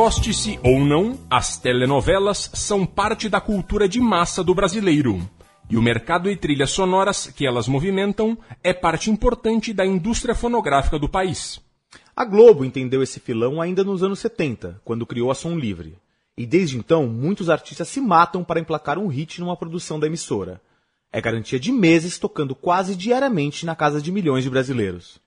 Goste-se ou não, as telenovelas são parte da cultura de massa do brasileiro. E o mercado de trilhas sonoras que elas movimentam é parte importante da indústria fonográfica do país. A Globo entendeu esse filão ainda nos anos 70, quando criou a Som Livre. E desde então, muitos artistas se matam para emplacar um hit numa produção da emissora. É garantia de meses tocando quase diariamente na casa de milhões de brasileiros.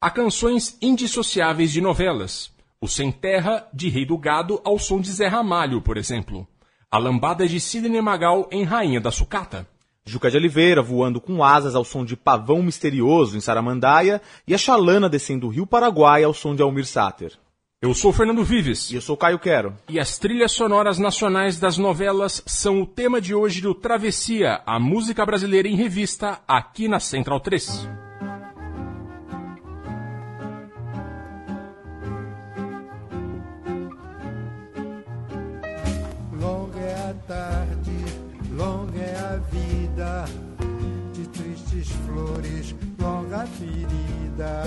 Há canções indissociáveis de novelas. O Sem Terra, de Rei do Gado, ao som de Zé Ramalho, por exemplo. A lambada de Sidney Magal em Rainha da Sucata. Juca de Oliveira voando com asas ao som de Pavão Misterioso em Saramandaia e a Xalana descendo o Rio Paraguai ao som de Almir Sater. Eu sou Fernando Vives. E eu sou Caio Quero. E as trilhas sonoras nacionais das novelas são o tema de hoje do Travessia, a música brasileira em revista, aqui na Central 3. Ferida,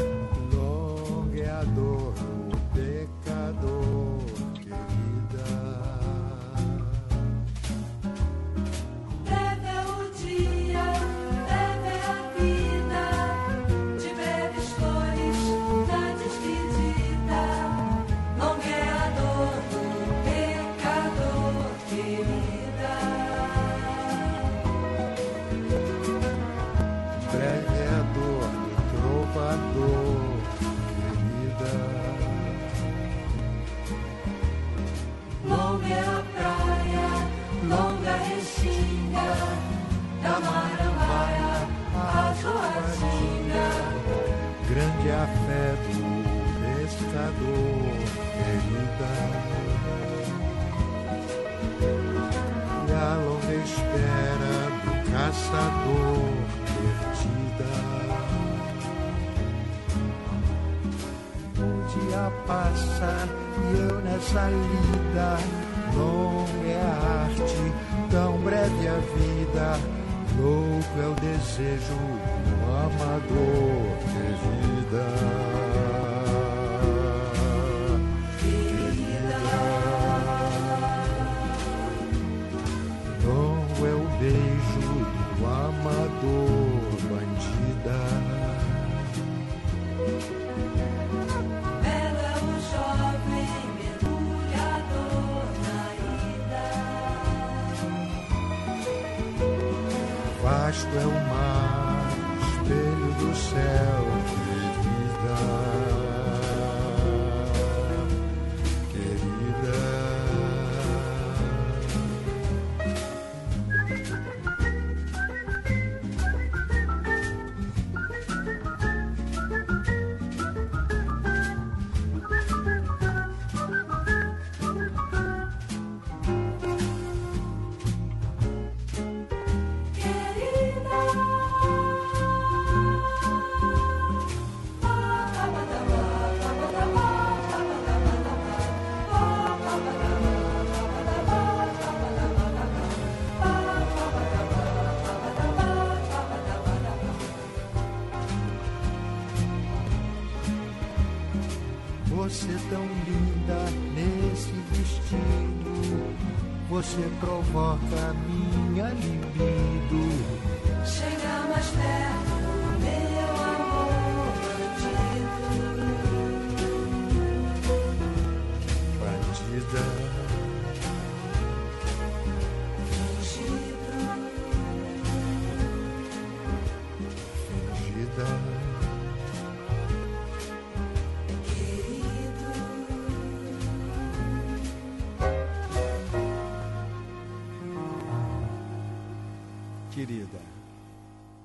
querida.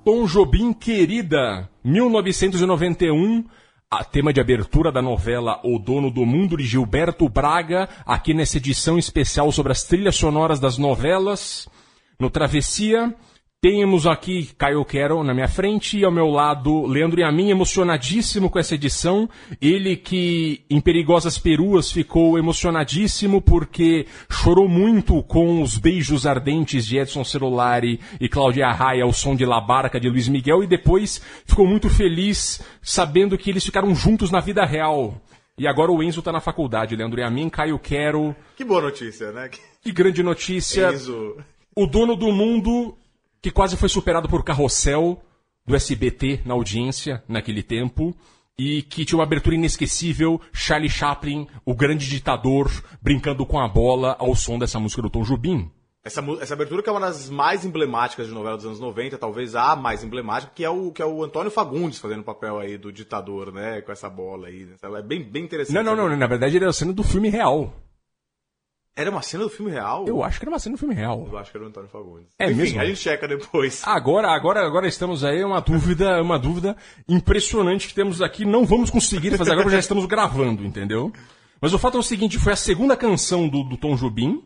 Tom Jobim Querida, 1991, a tema de abertura da novela O Dono do Mundo de Gilberto Braga, aqui nessa edição especial sobre as trilhas sonoras das novelas. No Travessia, temos aqui Caio Quero na minha frente e ao meu lado Leandro Yamin, emocionadíssimo com essa edição. Ele que em Perigosas Peruas ficou emocionadíssimo porque chorou muito com os beijos ardentes de Edson Celulari e Cláudia Raia ao som de La Barca de Luiz Miguel e depois ficou muito feliz sabendo que eles ficaram juntos na vida real. E agora o Enzo tá na faculdade, Leandro Yamin, Caio Quero. Que boa notícia, né? Que grande notícia. Enzo. O dono do mundo que quase foi superado por Carrossel do SBT na audiência naquele tempo e que tinha uma abertura inesquecível, Charlie Chaplin, o grande ditador, brincando com a bola ao som dessa música do Tom Jobim. Essa, essa abertura que é uma das mais emblemáticas de novela dos anos 90, talvez a mais emblemática, que é o, que é o Antônio Fagundes fazendo o papel aí do ditador, né? Com essa bola aí. É bem, bem interessante. Não, não, não, na verdade era a cena do filme real. Era uma cena do filme real? Eu acho que era uma cena do filme real. Eu acho que era o Antônio Fagundes. É Enfim, mesmo? a gente checa depois. Agora, agora, agora estamos aí, é uma dúvida, uma dúvida impressionante que temos aqui. Não vamos conseguir fazer agora, porque já estamos gravando, entendeu? Mas o fato é o seguinte, foi a segunda canção do, do Tom Jobim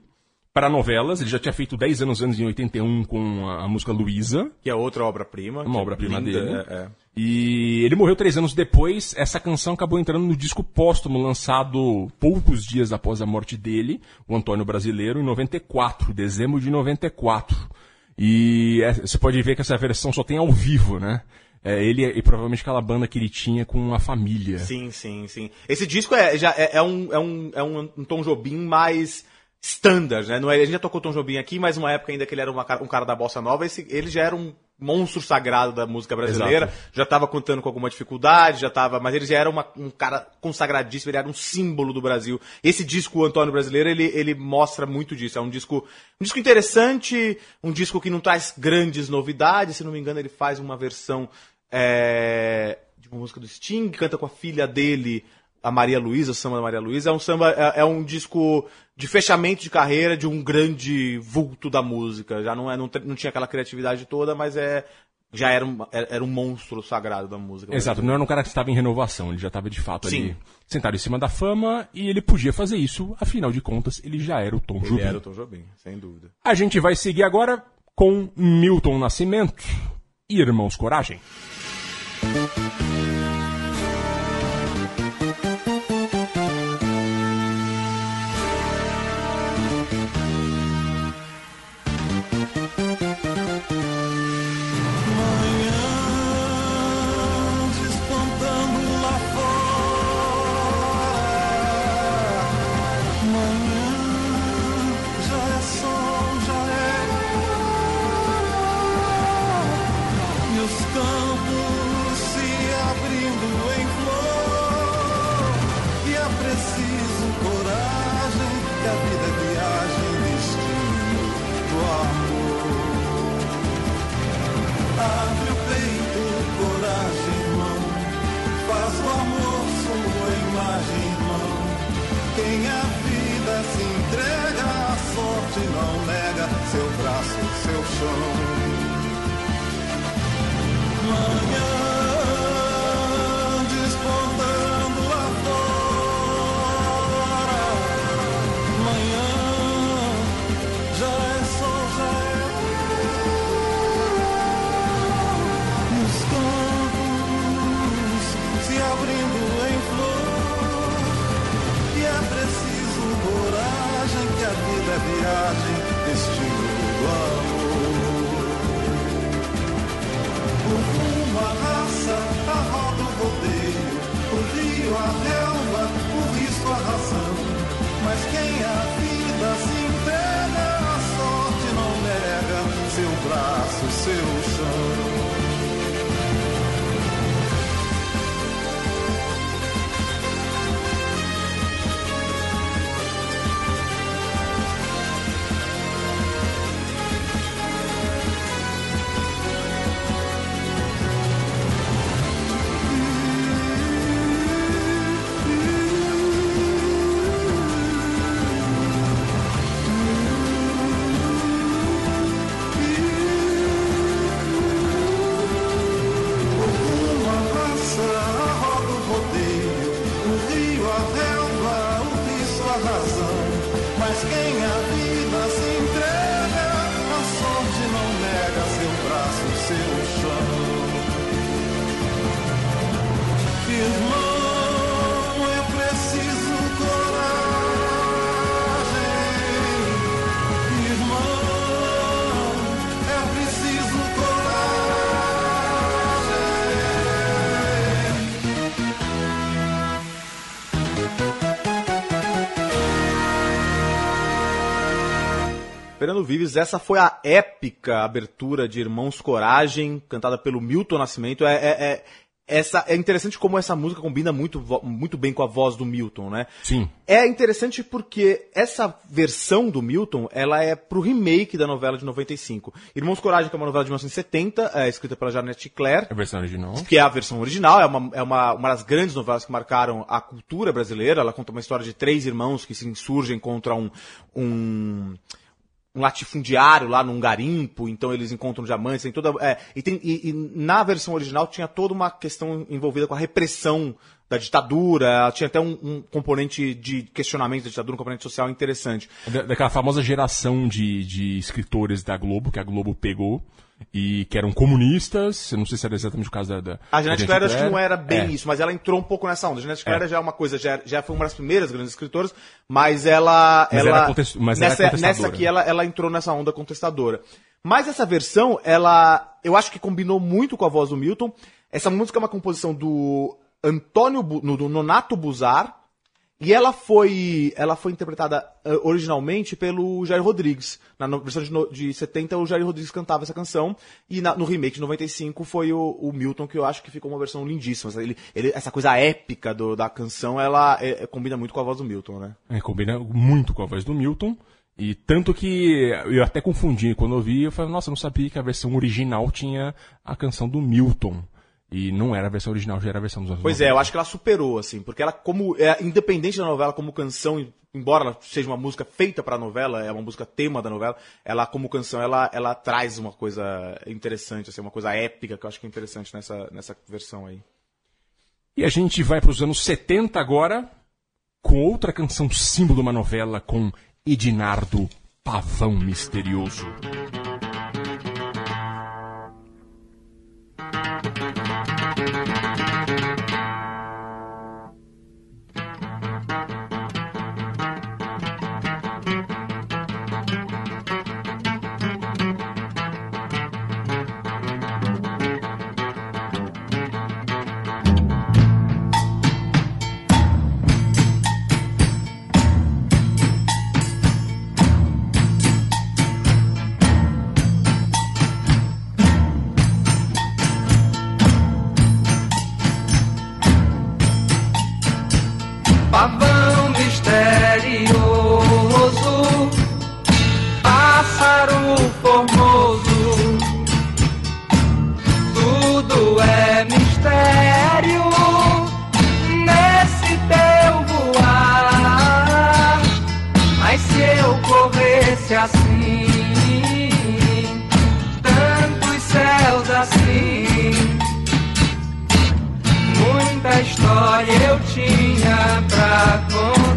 para novelas. Ele já tinha feito 10 anos antes, em 81, com a, a música Luísa. Que é outra obra-prima. Uma é obra-prima dele. É, é. E ele morreu três anos depois. Essa canção acabou entrando no disco póstumo, lançado poucos dias após a morte dele, o Antônio Brasileiro, em 94, dezembro de 94. E é, você pode ver que essa versão só tem ao vivo, né? É, ele e provavelmente aquela banda que ele tinha com a família. Sim, sim, sim. Esse disco é, já é, é um, é, um, é um Tom Jobim mais standard, né? Não é, a gente já tocou Tom Jobim aqui, mas uma época ainda que ele era uma um cara da bossa nova, esse, ele já era um monstro sagrado da música brasileira, Exato. já estava contando com alguma dificuldade, já tava, mas ele já era uma- um cara consagradíssimo, ele era um símbolo do Brasil. Esse disco, o Antônio Brasileiro, ele, ele mostra muito disso. É um disco, um disco interessante, um disco que não traz grandes novidades, se não me engano, ele faz uma versão é, de uma música do Sting, canta com a filha dele, a Maria Luísa, o samba da Maria Luísa. É um samba, é, é um disco de fechamento de carreira de um grande vulto da música. Já não, é, não, não tinha aquela criatividade toda, mas é já era um, era um monstro sagrado da música. Exato, não era um cara que estava em renovação, ele já estava de fato Sim. ali sentado em cima da fama e ele podia fazer isso, afinal de contas, ele já era o Tom Ele Jobim. era o Tom Jobim, sem dúvida. A gente vai seguir agora com Milton Nascimento e Irmãos Coragem. despontando Fernando Vives, essa foi a épica abertura de Irmãos Coragem, cantada pelo Milton Nascimento. É, é- é- essa, é interessante como essa música combina muito, muito bem com a voz do Milton, né? Sim. É interessante porque essa versão do Milton, ela é pro remake da novela de 95. Irmãos Coragem, que é uma novela de 1970, é escrita pela Janete Claire, É a versão original. que é a versão original, é, uma, é uma, uma das grandes novelas que marcaram a cultura brasileira. Ela conta uma história de três irmãos que se insurgem contra um, um, um latifundiário lá num garimpo, então eles encontram diamantes, tem toda. é, e, tem, e, e na versão original tinha toda uma questão envolvida com a repressão da ditadura, tinha até um, um componente de questionamento da ditadura, um componente social interessante. Da- daquela famosa geração de, de escritores da Globo, que a Globo pegou, e que eram comunistas, eu não sei se era exatamente o caso da... da A Janete da Claire acho que não era bem É. isso, mas ela entrou um pouco nessa onda. A Janete Claire É. já é uma coisa, já, já foi uma das primeiras grandes escritoras, mas ela. Mas ela contest- mas nessa, nessa aqui ela, ela entrou nessa onda contestadora. Mas essa versão, ela. Eu acho que combinou muito com a voz do Milton. Essa música é uma composição do Antônio, Bu- do Nonato Buzar. E ela foi, ela foi interpretada eh, originalmente pelo Jair Rodrigues. Na versão de, no- de 70, o Jair Rodrigues cantava essa canção. E na- no remake de 95 foi o, o Milton, que eu acho que ficou uma versão lindíssima. Ele, ele- essa coisa épica do- da canção, ela eh, combina muito com a voz do Milton, né? É, combina muito com a voz do Milton. E tanto que eu até confundi quando eu vi, eu falei, nossa, eu não sabia que a versão original tinha a canção do Milton. E não era a versão original, já era a versão dos anos Pois é, eu acho que ela superou, assim, porque ela, como. É, independente da novela, como canção, embora ela seja uma música feita pra novela, é uma música tema da novela, ela, como canção, ela, ela traz uma coisa interessante, assim, uma coisa épica que eu acho que é interessante nessa, nessa versão aí. E a gente vai para os anos 70 agora, com outra canção símbolo de uma novela, com Edinardo Pavão Misterioso.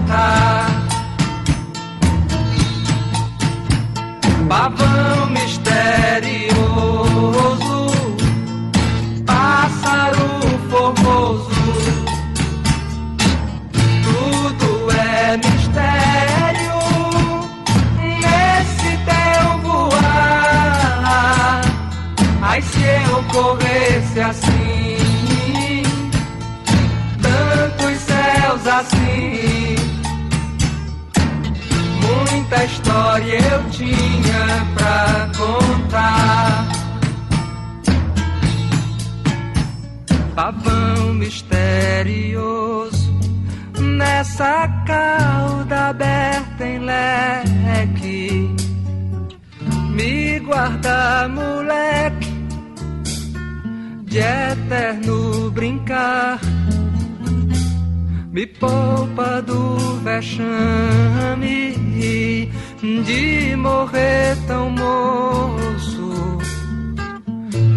Contar. Pavão misterioso, pássaro formoso. Tudo é mistério nesse teu voar. Ai, se eu corresse assim, história eu tinha pra contar. Pavão misterioso, nessa cauda aberta em leque, me guarda, moleque de eterno brincar. Me poupa do vexame de morrer tão moço.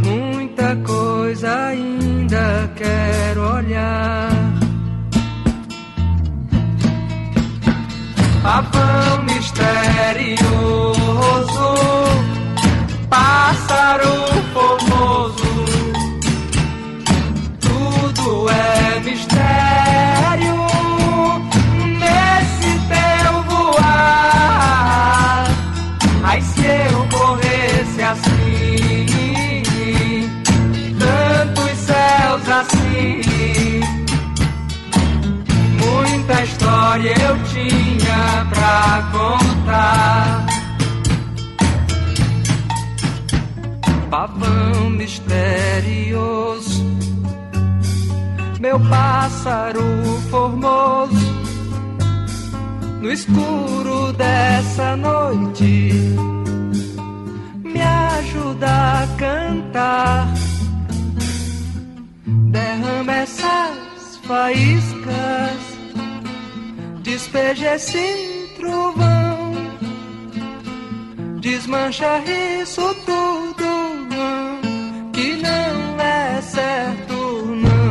Muita coisa ainda quero olhar. Pavão misterioso, pássaro formoso tudo é mistério assim, muita história eu tinha pra contar. pavão misterioso, meu pássaro formoso, no escuro dessa noite, me ajuda a cantar. Essas faíscas, despeja esse trovão, desmancha isso tudo, não, que não é certo, não.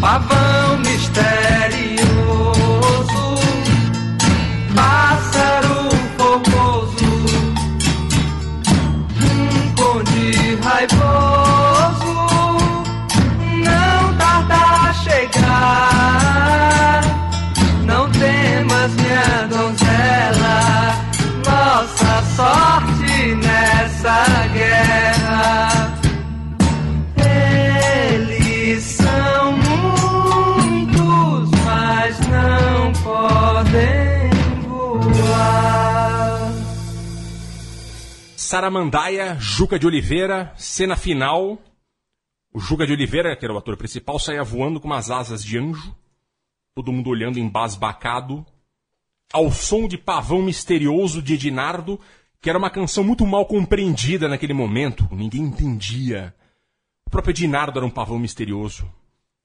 Pavão misterioso, Saramandaia, Juca de Oliveira, cena final. O Juca de Oliveira, que era o ator principal, saía voando com umas asas de anjo. Todo mundo olhando embasbacado. Ao som de Pavão Misterioso de Edinardo, que era uma canção muito mal compreendida naquele momento. Ninguém entendia. O próprio Edinardo era um pavão misterioso.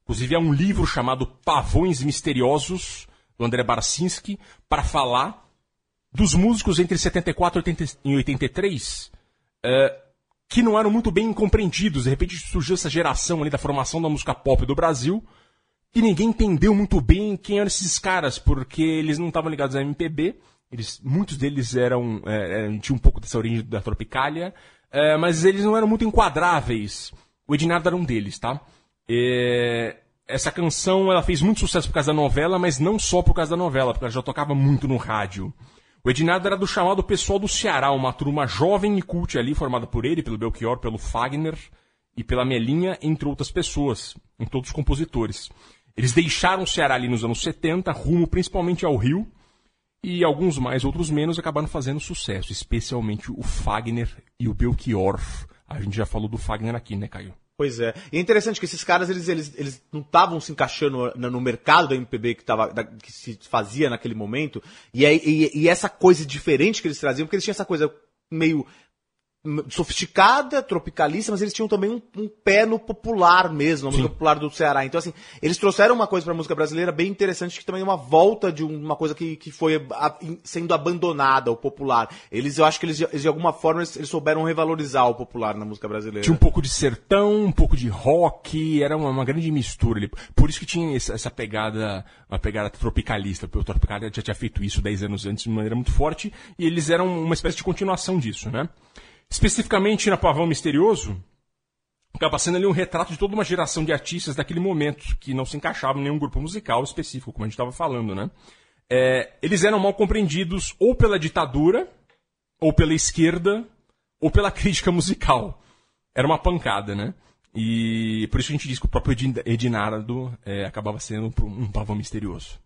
Inclusive, há um livro chamado Pavões Misteriosos, do André Barcinski, para falar dos músicos entre 74 e 80 e 83 eh, que não eram muito bem compreendidos. De repente surgiu essa geração ali da formação da música pop do Brasil e ninguém entendeu muito bem quem eram esses caras, porque eles não estavam ligados à MPB. Eles, muitos deles eram eh, tinham um pouco dessa origem da Tropicália, eh, mas eles não eram muito enquadráveis. O Ednardo era um deles, tá? Essa canção ela fez muito sucesso por causa da novela, mas não só por causa da novela, porque ela já tocava muito no rádio. O Ednardo era do chamado pessoal do Ceará, uma turma jovem e cult ali, formada por ele, pelo Belchior, pelo Fagner e pela Melinha, entre outras pessoas, entre outros compositores. Eles deixaram o Ceará ali nos anos 70, rumo principalmente ao Rio, e alguns mais, outros menos, acabaram fazendo sucesso, especialmente o Fagner e o Belchior. A gente já falou do Fagner aqui, né, Caio? Pois é. E é interessante que esses caras, eles, eles, eles não estavam se encaixando no, mercado da MPB que, tava, da- que se fazia naquele momento. E, e, e essa coisa diferente que eles traziam, porque eles tinham essa coisa meio sofisticada, tropicalista, mas eles tinham também um, um pé no popular mesmo, na música popular do Ceará. Então, assim, eles trouxeram uma coisa pra música brasileira bem interessante, que também é uma volta de uma coisa que, que foi a- sendo abandonada, o popular. Eles, eu acho que eles, de- alguma forma, eles, eles souberam revalorizar o popular na música brasileira. Tinha um pouco de sertão, um pouco de rock, era uma, uma grande mistura ali. Por isso que tinha essa, essa pegada, uma pegada tropicalista. porque O Tropicália já tinha feito isso 10 anos antes de maneira muito forte, e eles eram uma espécie de continuação disso, né? Especificamente na Pavão Misterioso, acaba sendo ali um retrato de toda uma geração de artistas daquele momento, que não se encaixavam em nenhum grupo musical específico, como a gente estava falando, né? É, eles eram mal compreendidos ou pela ditadura, ou pela esquerda, ou pela crítica musical. Era uma pancada, né? E por isso a gente diz que o próprio Edin- Edinardo é, acabava sendo um pavão misterioso.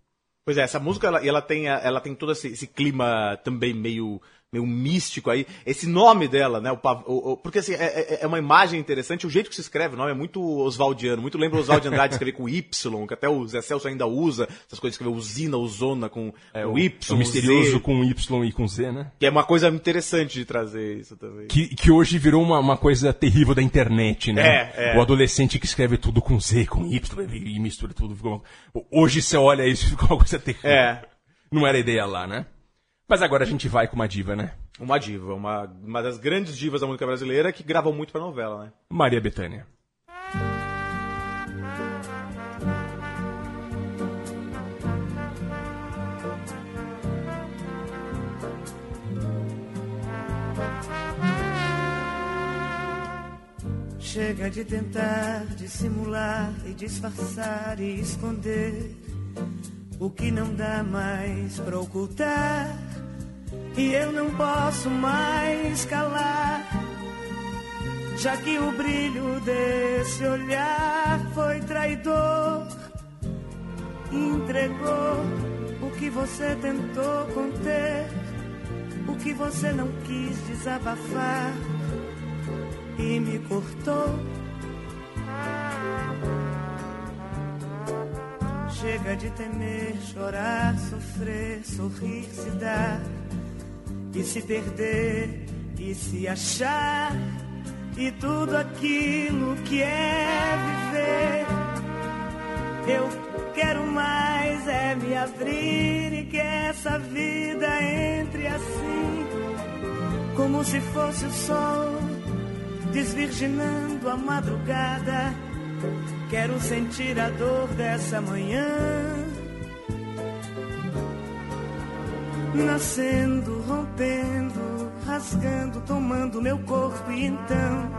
Pois é, essa música ela, ela tem, ela tem todo esse, esse clima também meio, meio místico aí. Esse nome dela, né? O, o- o- porque assim, é, é- é uma imagem interessante. O jeito que se escreve o nome é muito oswaldiano. Muito lembra o Oswald de Andrade escrever com Y, que até o Zé Celso ainda usa. Essas coisas, escrever usina, usona com o Y, o misterioso Z, com Y e com Z, né? Que é uma coisa interessante de trazer isso também. Que, que hoje virou uma, uma coisa terrível da internet, né? É, é. O adolescente que escreve tudo com Z, com Y e mistura tudo. Hoje você olha isso e fica uma coisa terrível. É. Não era ideia lá, né? Mas agora a gente vai com uma diva, né? Uma diva, uma, uma das grandes divas da música brasileira que gravam muito pra novela, né? Maria Bethânia. Chega de tentar dissimular e disfarçar e esconder o que não dá mais pra ocultar. E eu não posso mais calar, já que o brilho desse olhar foi traidor. Entregou o que você tentou conter, o que você não quis desabafar e me cortou. Chega de temer, chorar, sofrer, sorrir, se dar e se perder e se achar e tudo aquilo que é viver. Eu quero mais é me abrir e que essa vida entre assim, como se fosse o sol desvirginando a madrugada. Quero sentir a dor dessa manhã. Nascendo, rompendo, rasgando, tomando meu corpo e então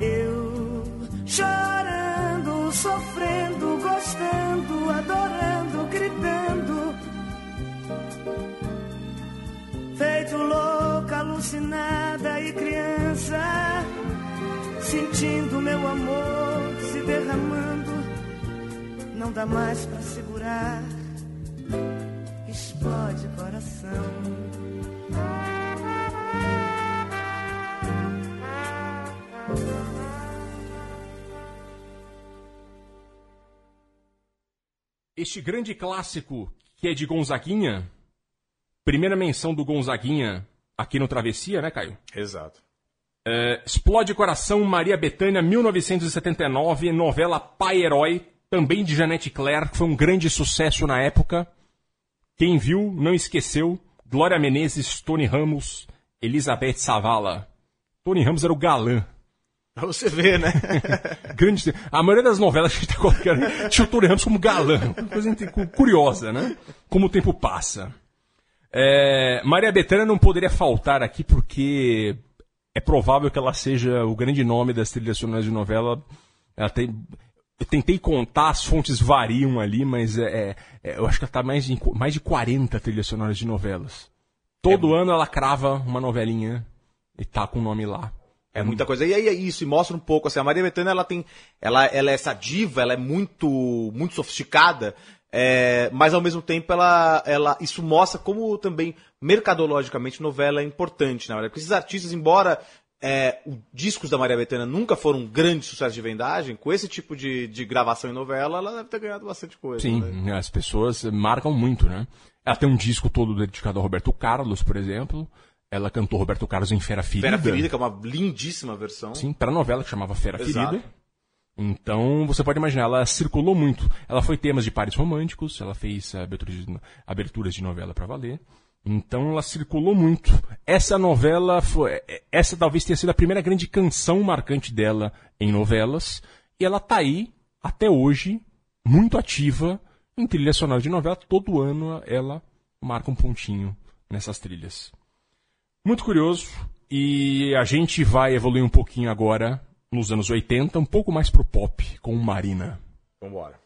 eu chorando, sofrendo, gostando, adorando, gritando, feito louca, alucinada e criança, sentindo meu amor se derramando, não dá mais pra segurar, explode coração. Este grande clássico, que é de Gonzaguinha, primeira menção do Gonzaguinha aqui no Travessia, né, Caio? Exato. É, Explode Coração, Maria Bethânia, 1979, novela Pai Herói, também de Janete Claire, que foi um grande sucesso na época. Quem viu, não esqueceu. Glória Menezes, Tony Ramos, Elizabeth Savala. Tony Ramos era o galã. Pra você ver, né? Grande. A maioria das novelas que a gente tá colocando tinha o Tony Ramos como galã. Uma coisa curiosa, né? Como o tempo passa. É, Maria Bethânia não poderia faltar aqui porque é provável que ela seja o grande nome das trilhas sonoras de novela. Ela tem. Eu tentei contar, as fontes variam ali, mas é, é, eu acho que ela tá mais de, mais de 40 trilhas sonoras de novelas. Todo ano ela crava uma novelinha e tá com o nome lá. É muita coisa. E aí é isso, e mostra um pouco assim, a Maria Bethânia ela tem, ela, ela é essa diva, ela é muito, muito sofisticada, é, mas ao mesmo tempo ela, ela, isso mostra como também mercadologicamente novela é importante, na verdade. Porque esses artistas, embora é, os discos da Maria Bethânia nunca foram um grande sucesso de vendagem, com esse tipo de, de gravação em novela, ela deve ter ganhado bastante coisa. Sim, né? as pessoas marcam muito, né? Ela tem um disco todo dedicado ao Roberto Carlos, por exemplo. Ela cantou Roberto Carlos em Fera Ferida. Fera Ferida, que é uma lindíssima versão. Sim, para novela que chamava Fera Exato. Ferida. Então, você pode imaginar, ela circulou muito. Ela foi temas de pares românticos, ela fez aberturas de, aberturas de novela para valer. Então, ela circulou muito. Essa novela foi. Essa talvez tenha sido a primeira grande canção marcante dela em novelas. E ela tá aí, até hoje, muito ativa em trilha sonora de novela. Todo ano ela marca um pontinho nessas trilhas. Muito curioso. E a gente vai evoluir um pouquinho agora nos anos 80, um pouco mais pro pop, com Marina. Vambora.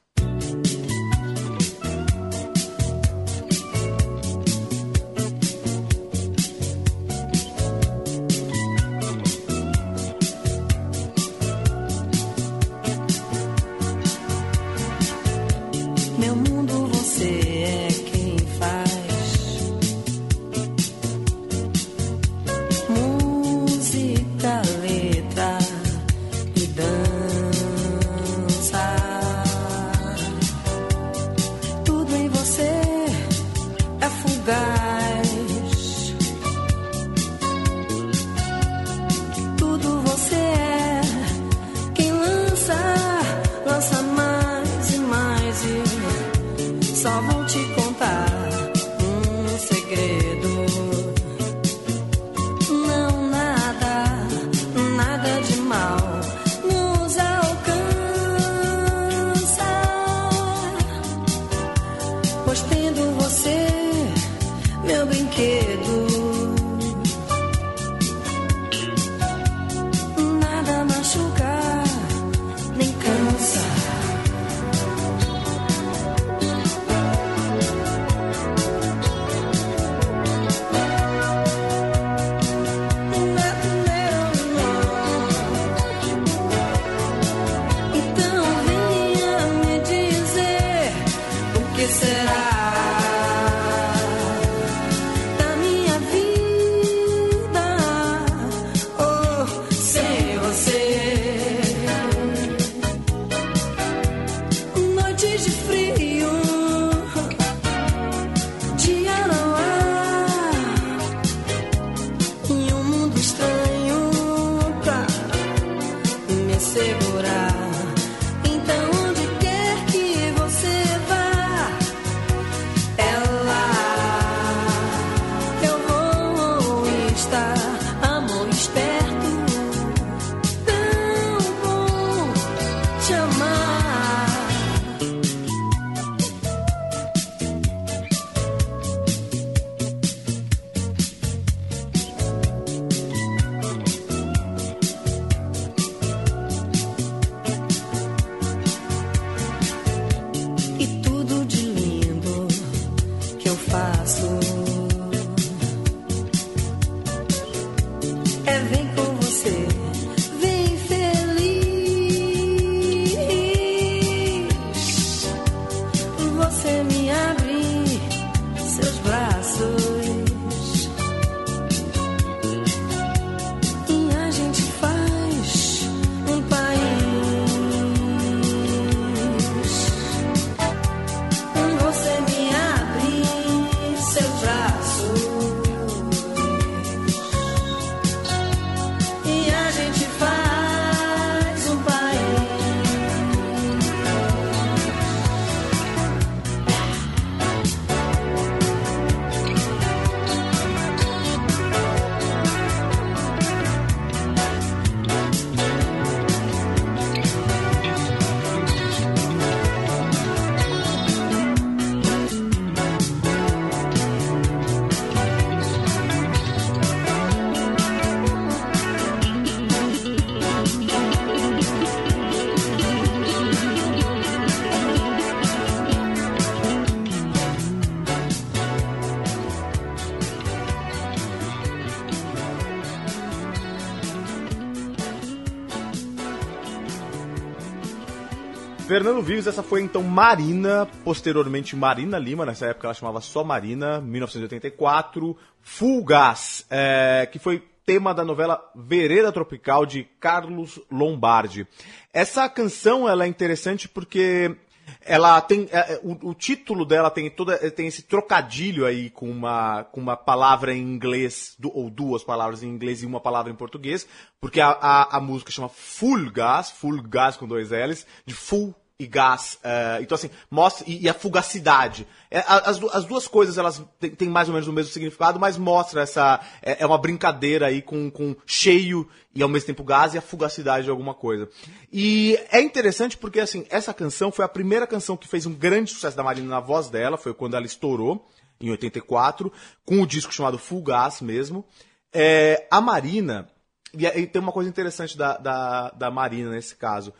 Fernando Vives, essa foi então Marina, posteriormente Marina Lima, nessa época ela chamava só Marina, 1984, Full Gas, é, que foi tema da novela Vereda Tropical de Carlos Lombardi. Essa canção ela é interessante porque ela tem é, é, o, o título dela tem toda tem esse trocadilho aí com uma com uma palavra em inglês ou duas palavras em inglês e uma palavra em português porque a, a, a música chama Full Gas Full Gas com dois L's de full e gás. Uh, então, assim, mostra. E, e a fugacidade. É, as, as, duas coisas elas têm mais ou menos o mesmo significado, mas mostra essa. É, é, uma brincadeira aí com, com cheio e ao mesmo tempo gás e a fugacidade de alguma coisa. E é interessante porque, assim, essa canção foi a primeira canção que fez um grande sucesso da Marina na voz dela, foi quando ela estourou, em 84, com o disco chamado Full Gas mesmo. É, a Marina. E, e tem uma coisa interessante da, da, da Marina nesse caso.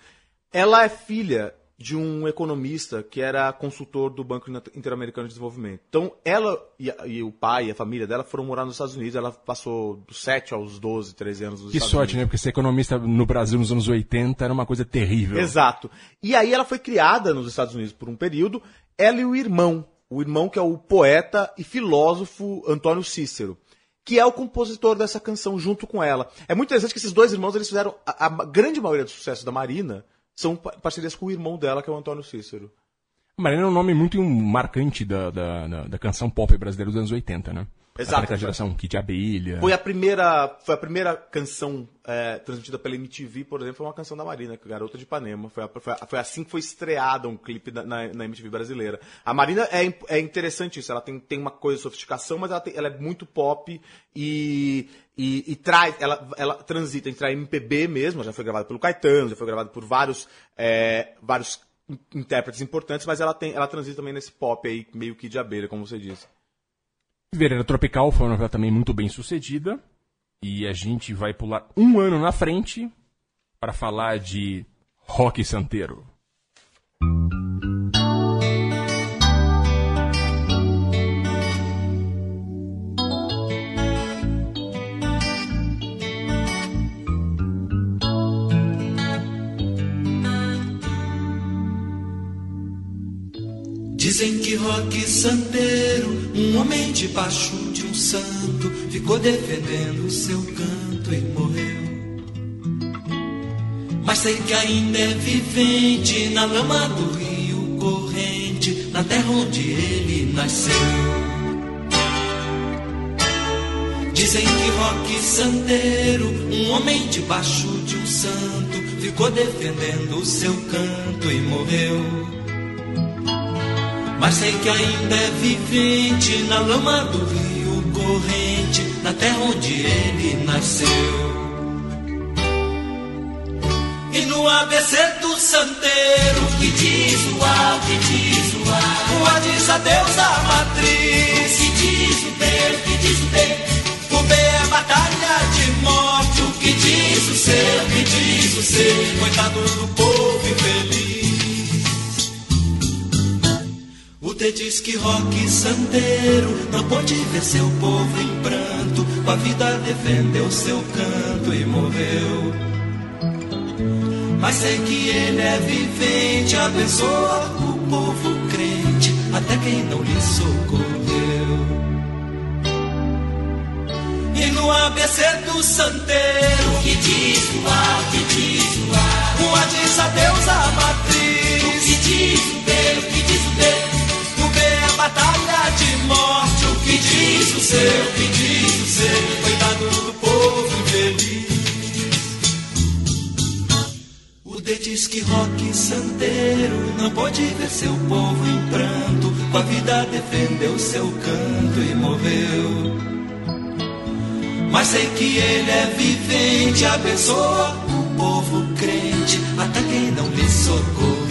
Ela é filha de um economista que era consultor do Banco Interamericano de Desenvolvimento. Então, ela e, e, o pai e a família dela foram morar nos Estados Unidos. Ela passou dos 7 aos 12, 13 anos nos que Estados sorte, Unidos. né? Porque ser economista no Brasil nos anos 80 era uma coisa terrível. Exato. E aí ela foi criada nos Estados Unidos por um período, ela e o irmão. O irmão que é o poeta e filósofo Antônio Cícero que é o compositor dessa canção junto com ela. É muito interessante que esses dois irmãos eles fizeram a, a grande maioria do sucesso da Marina são parcerias com o irmão dela, que é o Antônio Cícero. Marina é um nome muito marcante da, da, da, da canção pop brasileira dos anos 80, né? Exato. Aquela geração Kid Abelha. Foi a primeira, foi a primeira canção é, transmitida pela MTV, por exemplo, foi uma canção da Marina, que é Garota de Ipanema. Foi, a, foi, a, foi, assim que foi estreada um clipe na, na, na, MTV brasileira. A Marina é, é interessante isso, ela tem, tem uma coisa de sofisticação, mas ela, tem, ela é muito pop e, e, e, traz, ela, ela transita entre a MPB mesmo, já foi gravada pelo Caetano, já foi gravada por vários, é, vários intérpretes importantes, mas ela, tem, ela transita também nesse pop aí, meio que de abelha, como você disse. Vereda Tropical foi uma novela também muito bem sucedida. E a gente vai pular um ano na frente para falar de Rock Santeiro. Dizem que Roque Santeiro, um homem debaixo de um santo, ficou defendendo o seu canto e morreu. Mas sei que ainda é vivente na lama do rio corrente, na terra onde ele nasceu. Dizem que Roque Santeiro, um homem debaixo de um santo, ficou defendendo o seu canto e morreu. Mas sei que ainda é vivente na lama do rio corrente, na terra onde ele nasceu. E no ABC do santeiro, que diz o A, que diz o A, o A diz adeus à matriz. O que diz o B, o que diz o B, o B é batalha de morte. O que diz o C, o que diz o C, coitado do povo infeliz. O D diz que rock santeiro não pôde ver seu povo em pranto, com a vida defendeu seu canto e morreu. Mas sei que ele é vivente, abençoa o povo crente, até quem não lhe socorreu. E no ABC do santeiro, o que diz o A, o que diz o A, o A diz adeus à matriz, o que diz o B, batalha de morte. O que diz o seu, o que diz o seu, coitado do povo infeliz. O D diz que rock santeiro não pode ver seu povo em pranto. Com a vida defendeu seu canto e morreu. Mas sei que ele é vivente, abençoa o povo crente, até quem não lhe socorreu.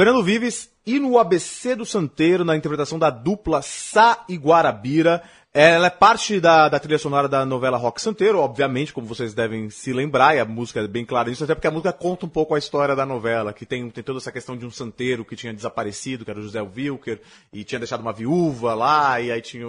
Fernando Vives e no ABC do Santeiro, na interpretação da dupla Sá e Guarabira. Ela é parte da, da trilha sonora da novela Rock Santeiro, obviamente, como vocês devem se lembrar, e a música é bem clara nisso, até porque a música conta um pouco a história da novela, que tem, tem toda essa questão de um santeiro que tinha desaparecido, que era o José Wilker, e tinha deixado uma viúva lá, e aí tinha.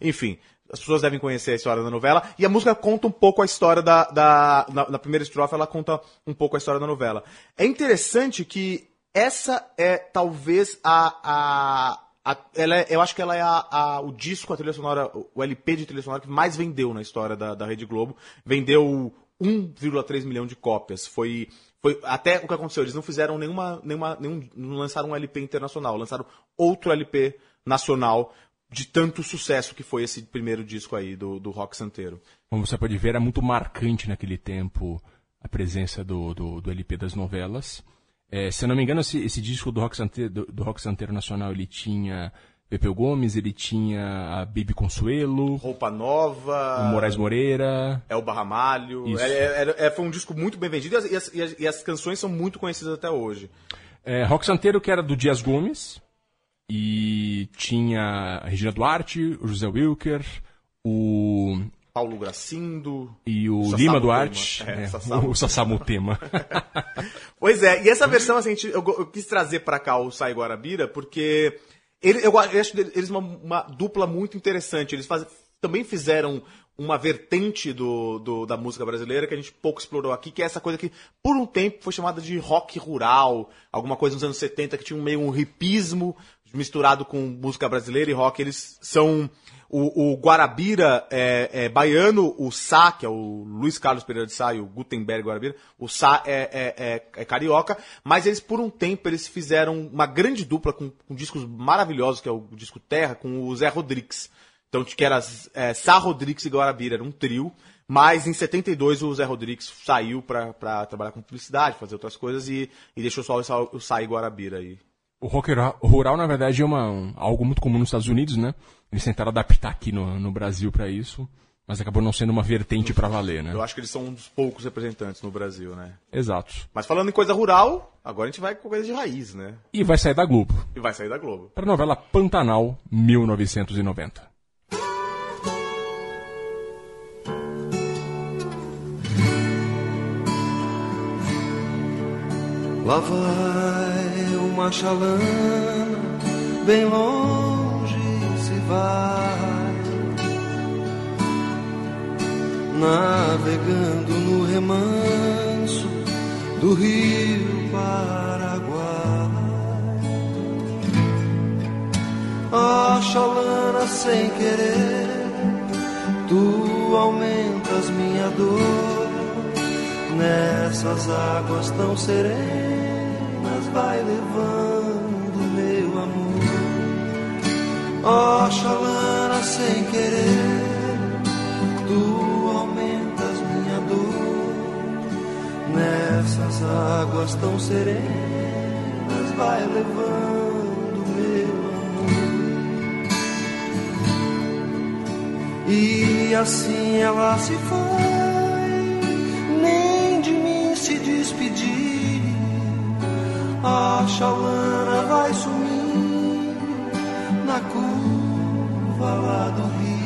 Enfim, as pessoas devem conhecer a história da novela. E a música conta um pouco a história da. da na, na primeira estrofe, ela conta um pouco a história da novela. É interessante que essa é talvez a. a a- ela é- eu acho que ela é a- a- o disco, a trilha sonora, o LP de trilha sonora que mais vendeu na história da, da Rede Globo. Vendeu 1,3 milhão de cópias. Foi, foi até o que aconteceu. Eles não fizeram nenhuma, nenhuma, nenhum, não lançaram um LP internacional, lançaram outro LP nacional de tanto sucesso que foi esse primeiro disco aí do, do rock santeiro. Como você pode ver, era muito marcante naquele tempo a presença do, do, do LP das novelas. É, se eu não me engano, esse, esse disco do Rock, Santeiro, do, do Rock Santeiro Nacional, ele tinha Pepeu Gomes, ele tinha a Bibi Consuelo, Roupa Nova. o Moraes Moreira. É o Barramalho. É, é- é- foi um disco muito bem vendido e as, e as- e as canções são muito conhecidas até hoje. É, Rock Santeiro, que era do Dias Gomes, e tinha a Regina Duarte, o José Wilker, o Paulo Gracindo. e o Lima. Duarte, É, é, o Sassamo Tema. Pois é, e essa versão, assim, eu, eu quis trazer pra cá o Sai Guarabira, porque ele- eu, eu acho eles uma, uma dupla muito interessante. Eles faz- também fizeram uma vertente do, do- da música brasileira que a gente pouco explorou aqui, que é essa coisa que por um tempo foi chamada de rock rural, alguma coisa nos anos 70 que tinha um meio um hipismo misturado com música brasileira e rock. Eles são o, o Guarabira é, é baiano, o Sá, que é o Luiz Carlos Pereira de Sá e o Gutenberg Guarabira, o Sá é, é- é- é carioca, mas eles por um tempo eles fizeram uma grande dupla com, com discos maravilhosos, que é o disco Terra, com o Zé Rodrigues. Então, que era é, Sá, Rodrigues e Guarabira, era um trio. Mas em 72 o Zé Rodrigues saiu pra trabalhar com publicidade, fazer outras coisas e, e deixou só o Sá e Guarabira aí. O rock ra- rural, na verdade, é uma, um- algo muito comum nos Estados Unidos, né? Eles tentaram adaptar aqui no, no Brasil pra isso, mas acabou não sendo uma vertente pra valer, né? Eu acho que eles são um dos poucos representantes no Brasil, né? Exato. Mas falando em coisa rural, agora a gente vai com coisa de raiz, né? E vai sair da Globo, E vai sair da Globo. pra novela Pantanal 1990. Lá vai uma chalana, bem longe se vai, navegando no remanso do rio Paraguai. A chalana sem querer, tu aumentas minha dor. Nessas águas tão serenas vai levando meu amor. Ó Xalana sem querer, tu aumentas minha dor. Nessas águas tão serenas vai levando meu amor. E assim ela se foi, nem de mim se despedir. A vai sumir na curva lá do rio.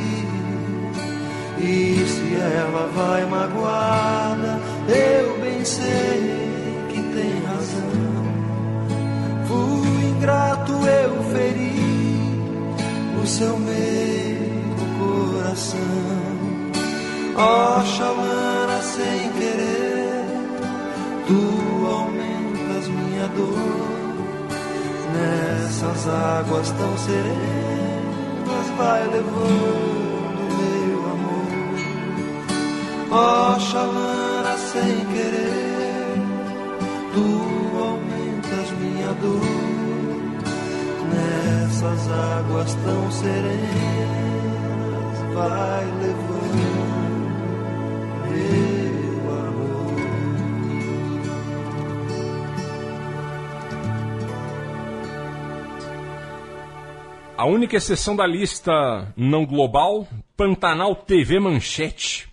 E se ela vai magoada, eu bem sei que tem razão. Fui ingrato, eu feri o seu meio coração. Ó Xalana, Nessas águas tão serenas, vai levando meu amor. Ó Xalana, sem querer, tu aumentas minha dor. Nessas águas tão serenas, vai levando A única exceção da lista não global, Pantanal TV Manchete,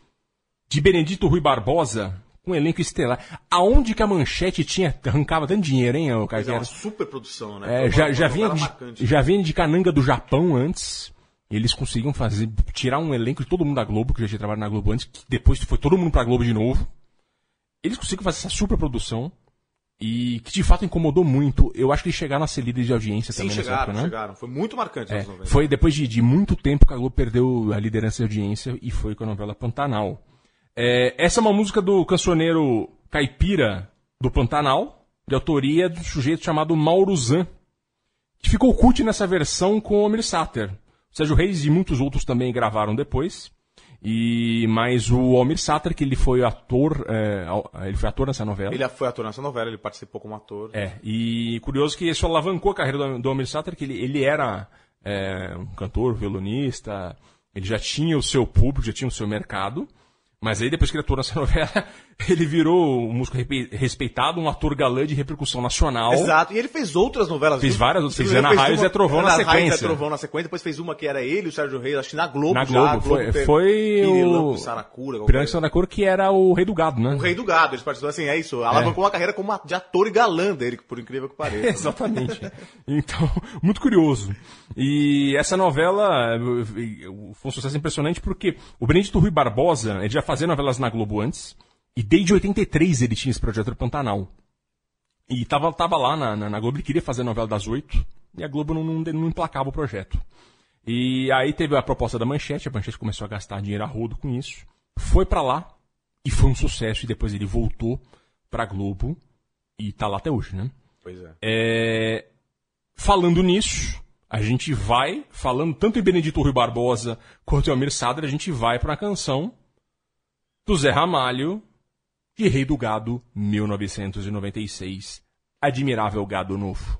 de Benedito Rui Barbosa, com um elenco estelar. Aonde que a manchete tinha, arrancava tanto dinheiro, hein, ô, Mas é uma super produção, né? É, já, uma- já, vinha de, marcante. já vinha de Cananga do Japão antes. Eles conseguiam fazer, tirar um elenco de todo mundo da Globo, que já tinha trabalhado na Globo antes, que depois foi todo mundo pra Globo de novo. Eles conseguiram fazer essa super produção. E que de fato incomodou muito. Eu acho que eles chegaram a ser líderes de audiência Sim, também chegaram, época, né? chegaram. Foi muito marcante É, nos 90. foi depois de, de muito tempo que a Globo perdeu a liderança de audiência e foi com a novela Pantanal. É, essa é uma música do cancioneiro caipira do Pantanal, de autoria do sujeito chamado Mauro Zan, que ficou cult nessa versão com o Omir Sater. O Sérgio Reis e muitos outros também gravaram depois. E mas o Almir Sater, que ele foi ator, é, ele foi ator nessa novela. Ele foi ator nessa novela, ele participou como ator. É, e curioso que isso alavancou a carreira do, do Almir Sater, que ele, ele era é, um cantor, violonista, ele já tinha o seu público, já tinha o seu mercado, mas aí depois que ele atuou nessa novela, ele virou um músico respeitado, um ator galã de repercussão nacional. Exato, e ele fez outras novelas. Fez várias outras, fez Ana Raios uma- e Trovão na sequência. e Trovão na sequência, depois fez uma que era ele, o Sérgio Reis, acho que na Globo Na já. Globo, a foi, teve foi o Saracura, da Cor, que era o rei do gado, né? O Rei do Gado, eles participaram assim, é isso. Alavancou uma carreira como a- de ator e galã dele, por incrível que pareça. né? Exatamente. Então, muito curioso. E essa novela eh, foi um sucesso impressionante porque o Benedito Rui Barbosa, ele já fazia novelas na Globo antes, e desde 83 ele tinha esse projeto do Pantanal. E tava, tava lá na, na, na Globo, ele queria fazer a novela das oito, e a Globo não, não, não emplacava o projeto. E aí teve a proposta da Manchete, a Manchete começou a gastar dinheiro a rodo com isso, foi pra lá, e foi um sucesso, e depois ele voltou pra Globo, e tá lá até hoje, né? Pois é. É, falando nisso, a gente vai, falando tanto em Benedito Rui Barbosa quanto em Almir Sader, a gente vai para a canção do Zé Ramalho, de Rei do Gado, 1996. Admirável Gado Novo.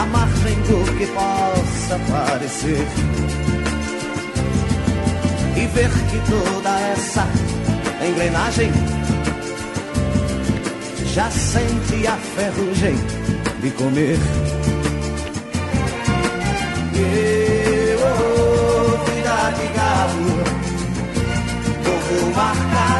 à margem do que possa parecer. E ver que toda essa engrenagem já sente a ferrugem de comer. E, oh, vida de galo, povo marcado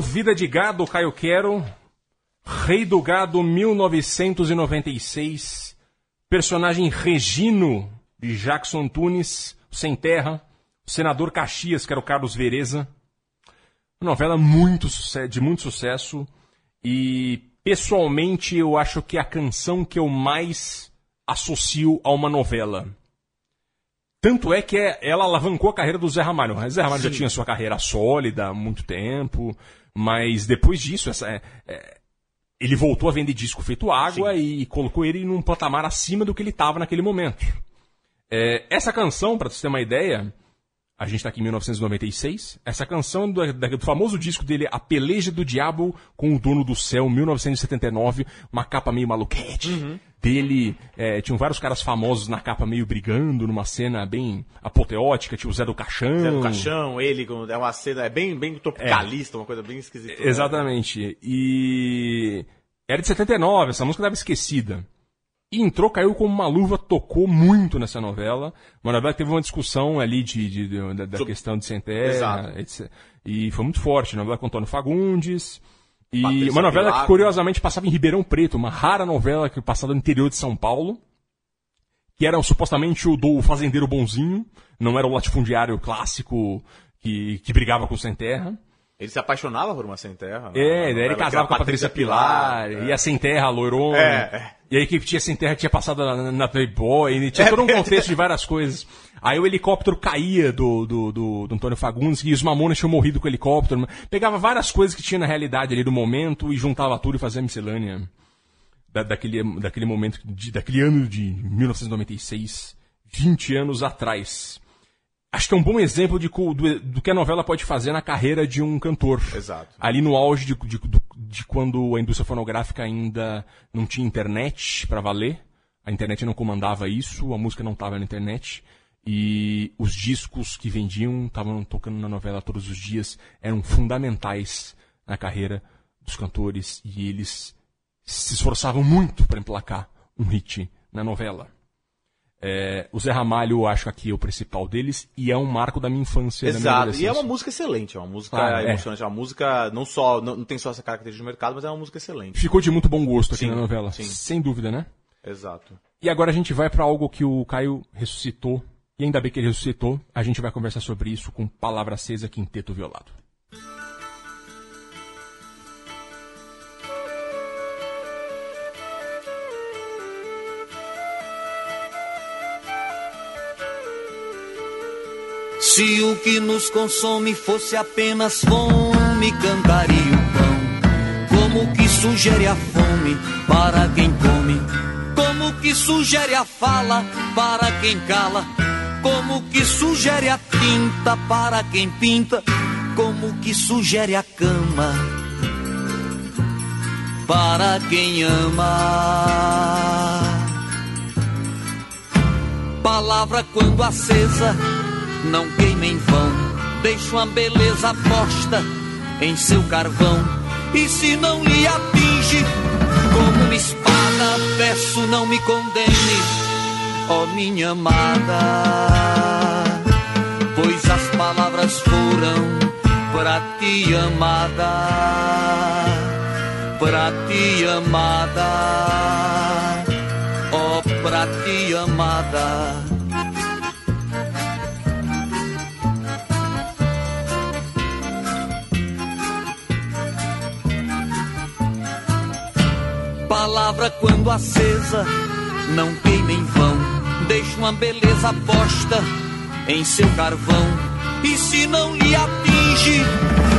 Vida de Gado, Caio Quero, Rei do Gado 1996, personagem Regino, de Jackson Tunes, Sem Terra, senador Caxias, que era o Carlos Vereza. Uma novela muito, de muito sucesso e, pessoalmente, eu acho que é a canção que eu mais associo a uma novela. Tanto é que é- ela alavancou a carreira do Zé Ramalho. O Zé Ramalho já tinha sua carreira sólida há muito tempo, mas depois disso, essa, é- é, ele voltou a vender disco feito água e colocou ele num patamar acima do que ele estava naquele momento. É, essa canção, para você ter uma ideia, a gente tá aqui em 1996. Essa canção do, do famoso disco dele, A Peleja do Diabo com o Dono do Céu, 1979, uma capa meio maluquete. Dele, é, tinham vários caras famosos na capa meio brigando, numa cena bem apoteótica, tinha o Zé do Caixão. Zé do Caixão, ele, é uma cena, é bem, bem tropicalista, uma coisa bem esquisita. né? Exatamente. E era de 79, essa música estava esquecida. E entrou, caiu como uma luva, tocou muito nessa novela. Uma novela que teve uma discussão ali de, de- de- da, da questão de sem terra, etc. E foi muito forte. Novela com Antônio Fagundes. E Patrícia uma novela Pilar. que curiosamente passava em Ribeirão Preto, uma rara novela que passava no interior de São Paulo. Que era supostamente o do fazendeiro bonzinho, não era o latifundiário clássico que, que brigava com o sem terra. Ele se apaixonava por uma sem terra. né? É, ele casava com a era Patrícia Pilar, é. ia sem terra, loirona. É, é. E aí que tinha sem terra tinha passado na, na Playboy, e tinha todo um contexto de várias coisas. Aí o helicóptero caía do, do, do, do Antônio Fagundes, e os Mamonas tinham morrido com o helicóptero. Pegava várias coisas que tinha na realidade ali do momento e juntava tudo e fazia miscelânea. Da, daquele, daquele momento, de- daquele ano de 1996, 20 anos atrás. Acho que é um bom exemplo de, do, do que a novela pode fazer na carreira de um cantor. Exato. Ali no auge de, de, de quando a indústria fonográfica ainda não tinha internet para valer. A internet não comandava isso, a música não estava na internet. E os discos que vendiam, estavam tocando na novela todos os dias, eram fundamentais na carreira dos cantores. E eles se esforçavam muito para emplacar um hit na novela. É, o Zé Ramalho, eu acho aqui é o principal deles, e é um marco da minha infância. da minha Exato. E é uma música excelente, é uma música Claro, é. emocionante, é uma música não só não, não tem só essa característica de mercado, mas é uma música excelente. Ficou de muito bom gosto aqui Sim, na novela. sim. Sem dúvida, né? Exato. E agora a gente vai para algo que o Caio ressuscitou. E ainda bem que ele ressuscitou. A gente vai conversar sobre isso com Palavra Acesa Quinteto Violado. Se o que nos consome fosse apenas fome, cantaria o pão. Como que sugere a fome para quem come? Como que sugere a fala para quem cala? Como que sugere a tinta para quem pinta? Como que sugere a cama para quem ama? Palavra quando acesa não queima em vão, deixa uma beleza posta em seu carvão. E se não lhe atinge como uma espada, peço não me condene, ó minha amada, pois as palavras foram para ti amada, para ti amada, ó para ti amada. Palavra quando acesa, não queima em vão, deixa uma beleza posta em seu carvão. E se não lhe atinge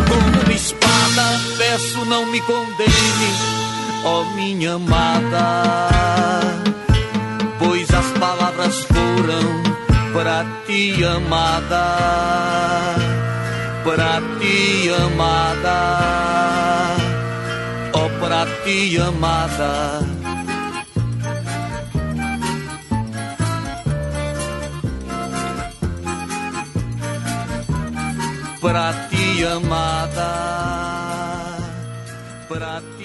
como uma espada, peço não me condene, ó minha amada, pois as palavras foram para ti amada, para ti amada para ti amada. Para ti amada, para ti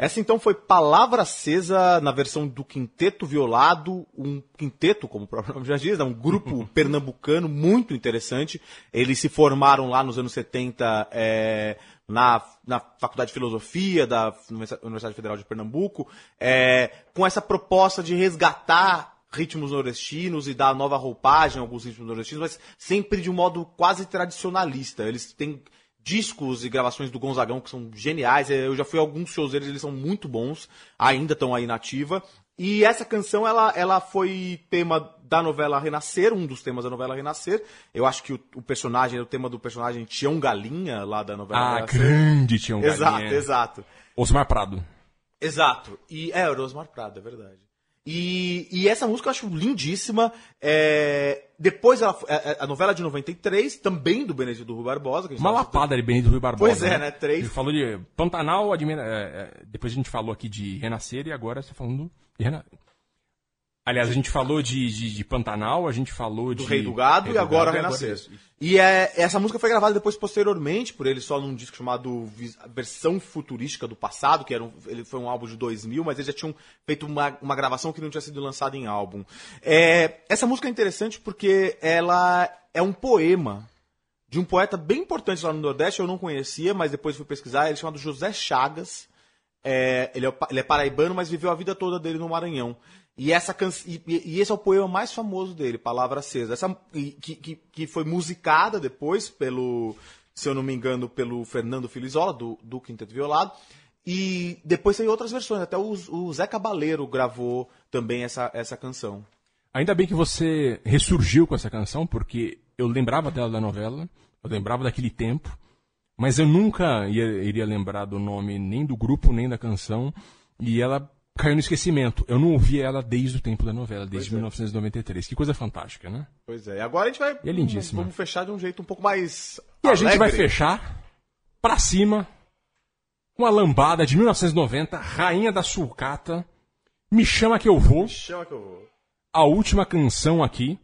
Essa então foi Palavra Acesa na versão do Quinteto Violado, um quinteto, como o próprio nome já diz, né? um grupo pernambucano muito interessante. Eles se formaram lá nos anos 70 é, na, na Faculdade de Filosofia da Universidade Federal de Pernambuco, é, com essa proposta de resgatar ritmos nordestinos e dar nova roupagem a alguns ritmos nordestinos, mas sempre de um modo quase tradicionalista. Eles têm discos e gravações do Gonzagão que são geniais. Eu já fui a alguns shows deles, eles são muito bons, ainda estão aí na ativa. E essa canção, ela, ela foi tema da novela Renascer, um dos temas da novela Renascer. Eu acho que o, o personagem, o tema do personagem Tião Galinha, lá da novela Ah, Renascer. grande Tião Galinha. Exato, exato. Osmar Prado. Exato. E é, o Osmar Prado, é verdade. E, e essa música eu acho lindíssima. É, depois ela, é, é, a novela de 93, também do Benedito Rui Barbosa. A Uma lapada de Benito Rui Barbosa. Pois é, né? Três. Ele falou de Pantanal, admira- é, depois a gente falou aqui de Renascer e agora você tá falando de Renascer. Aliás, a gente falou de, de, de Pantanal, a gente falou do de. Rei do Gado Rei e agora Renascer. E é, essa música foi gravada depois posteriormente por ele só num disco chamado Versão Futurística do Passado, que era um, ele foi um álbum de 2000, mas eles já tinham feito uma, uma gravação que não tinha sido lançada em álbum. É, essa música é interessante porque ela é um poema de um poeta bem importante lá no Nordeste, eu não conhecia, mas depois fui pesquisar, ele é chamado José Chagas. É, ele, é, ele é paraibano, mas viveu a vida toda dele no Maranhão. E, essa can... e, e- esse é o poema mais famoso dele, Palavra Acesa. Essa, que, que, que foi musicada depois pelo, se eu não me engano, pelo Fernando Filizola, do, do Quinteto Violado. E depois tem outras versões, até o, o Zé Cabaleiro gravou também essa, essa canção. Ainda bem que você ressurgiu com essa canção, porque eu lembrava dela da novela, eu lembrava daquele tempo, mas eu nunca ia- iria lembrar do nome nem do grupo, nem da canção, e ela caiu no esquecimento. Eu não ouvi ela desde o tempo da novela, desde 1993. Que coisa fantástica, né? Pois é, e agora a gente vai. E é lindíssima. Vamos fechar de um jeito um pouco mais. E a gente vai alegre. fechar pra cima com a lambada de 1990, Rainha da Sulcata, Me Chama Que Eu Vou, Chama que eu vou. a última canção aqui,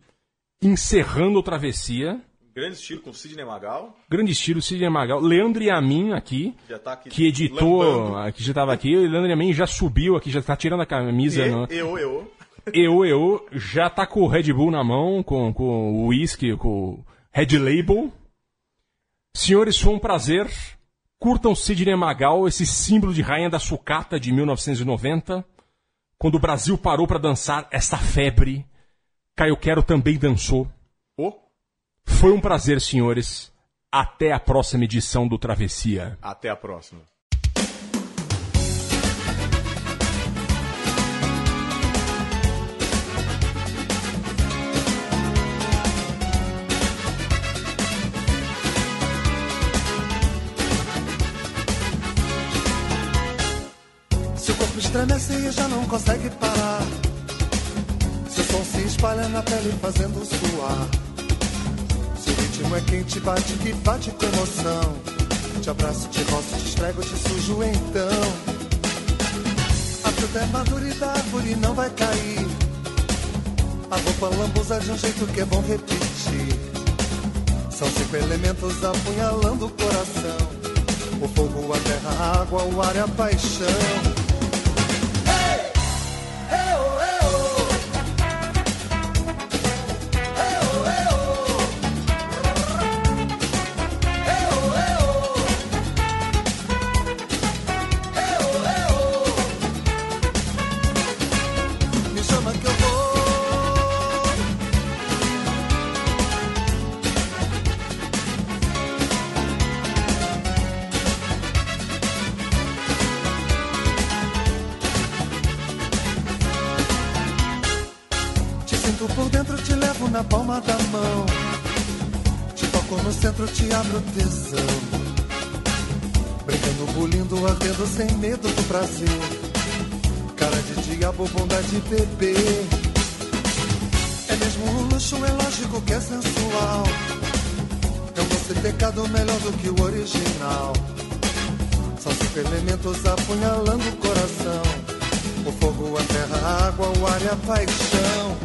encerrando a travessia. Grande estilo com Sidney Magal. Grande estilo, Sidney Magal. Leandro Yamin aqui, Já tá aqui. que editou, lambando. que já estava aqui. O Leandro Yamin já subiu aqui, já tá tirando a camisa. E, no- eu, eu. Eu, eu, já tá com o Red Bull na mão, com, com o whisky, com o Red Label. Senhores, foi um prazer. Curtam Sidney Magal, esse símbolo de rainha da sucata de 1990. Quando o Brasil parou pra dançar essa febre, Caio Quero também dançou. Oh, Foi um prazer, senhores. Até a próxima edição do Travessia. até a próxima. Seu corpo estremece e já não consegue parar. Seu som se espalha na pele fazendo suar. Ritmo é quente, bate que bate com emoção. Te abraço, te roço, te estrego, te sujo então. A fruta é madura e da árvore não vai cair. A roupa lambuza de um jeito que é bom repetir. São cinco elementos apunhalando o coração. O fogo, a terra, a água, o ar e a paixão. Abro tesão. Brincando, bulindo, ardendo sem medo do prazer. Cara de diabo, bunda de bebê. É mesmo um luxo, é lógico que é sensual. É um doce pecado melhor do que o original. São cinco elementos apunhalando o coração. O fogo, a terra, a água, o ar e a paixão.